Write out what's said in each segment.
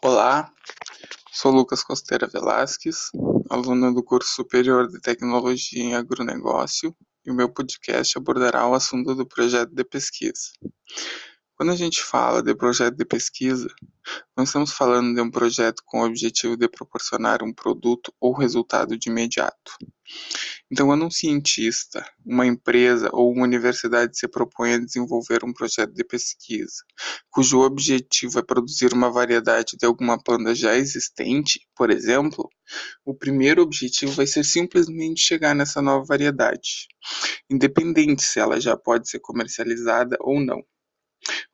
Olá, sou Lucas Costeira Velasquez, aluno do curso superior de Tecnologia em Agronegócio, e o meu podcast abordará o assunto do projeto de pesquisa. Quando a gente fala de projeto de pesquisa, não estamos falando de um projeto com o objetivo de proporcionar um produto ou resultado de imediato. Então, quando um cientista, uma empresa ou uma universidade se propõe a desenvolver um projeto de pesquisa, cujo objetivo é produzir uma variedade de alguma planta já existente, por exemplo, o primeiro objetivo vai ser simplesmente chegar nessa nova variedade, independente se ela já pode ser comercializada ou não.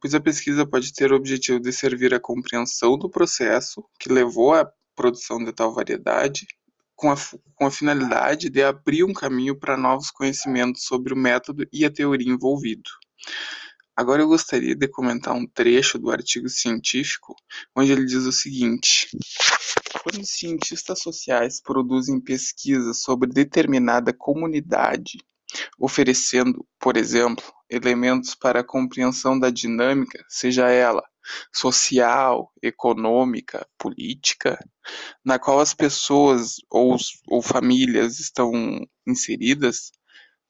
Pois a pesquisa pode ter o objetivo de servir à compreensão do processo que levou à produção de tal variedade, com a, com a finalidade de abrir um caminho para novos conhecimentos sobre o método e a teoria envolvido. Agora eu gostaria de comentar um trecho do artigo científico, onde ele diz o seguinte: Quando cientistas sociais produzem pesquisas sobre determinada comunidade oferecendo, por exemplo, elementos para a compreensão da dinâmica, seja ela social, econômica, política, na qual as pessoas ou, ou famílias estão inseridas,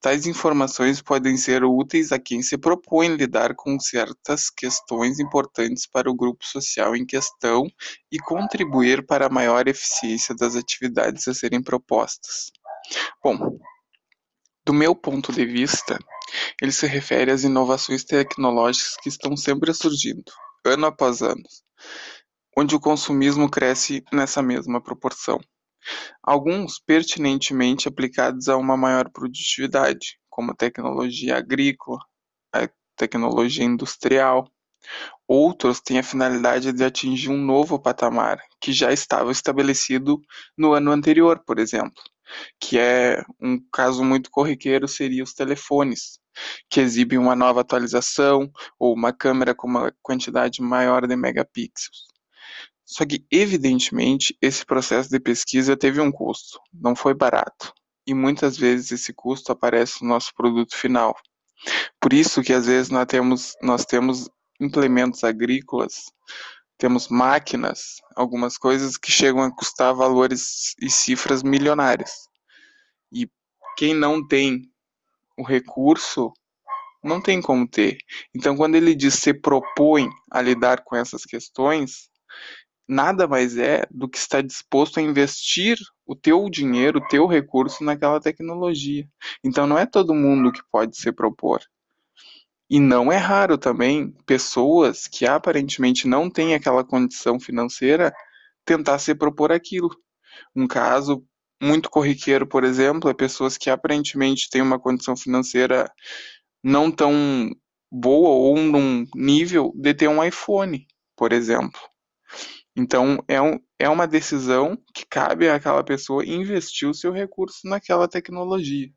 tais informações podem ser úteis a quem se propõe lidar com certas questões importantes para o grupo social em questão e contribuir para a maior eficiência das atividades a serem propostas. Bom, do meu ponto de vista, ele se refere às inovações tecnológicas que estão sempre surgindo, ano após ano, onde o consumismo cresce nessa mesma proporção. Alguns pertinentemente aplicados a uma maior produtividade, como a tecnologia agrícola, a tecnologia industrial. Outros têm a finalidade de atingir um novo patamar, que já estava estabelecido no ano anterior, por exemplo que é um caso muito corriqueiro seria os telefones, que exibem uma nova atualização ou uma câmera com uma quantidade maior de megapixels. Só que, evidentemente, esse processo de pesquisa teve um custo, não foi barato, e muitas vezes esse custo aparece no nosso produto final. Por isso que às vezes nós temos, nós temos implementos agrícolas temos máquinas, algumas coisas que chegam a custar valores e cifras milionárias. E quem não tem o recurso não tem como ter. Então, quando ele diz se propõe a lidar com essas questões, nada mais é do que estar disposto a investir o teu dinheiro, o teu recurso naquela tecnologia. Então, não é todo mundo que pode se propor. E não é raro também pessoas que aparentemente não têm aquela condição financeira tentar se propor aquilo. Um caso muito corriqueiro, por exemplo, é pessoas que aparentemente têm uma condição financeira não tão boa ou num nível de ter um iPhone, por exemplo. Então, é, um, é uma decisão que cabe àquela pessoa investir o seu recurso naquela tecnologia.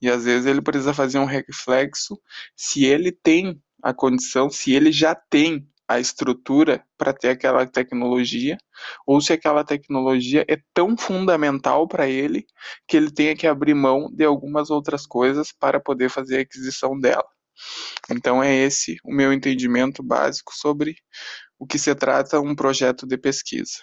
E às vezes ele precisa fazer um reflexo se ele tem a condição, se ele já tem a estrutura para ter aquela tecnologia, ou se aquela tecnologia é tão fundamental para ele que ele tenha que abrir mão de algumas outras coisas para poder fazer a aquisição dela. Então é esse o meu entendimento básico sobre o que se trata um projeto de pesquisa.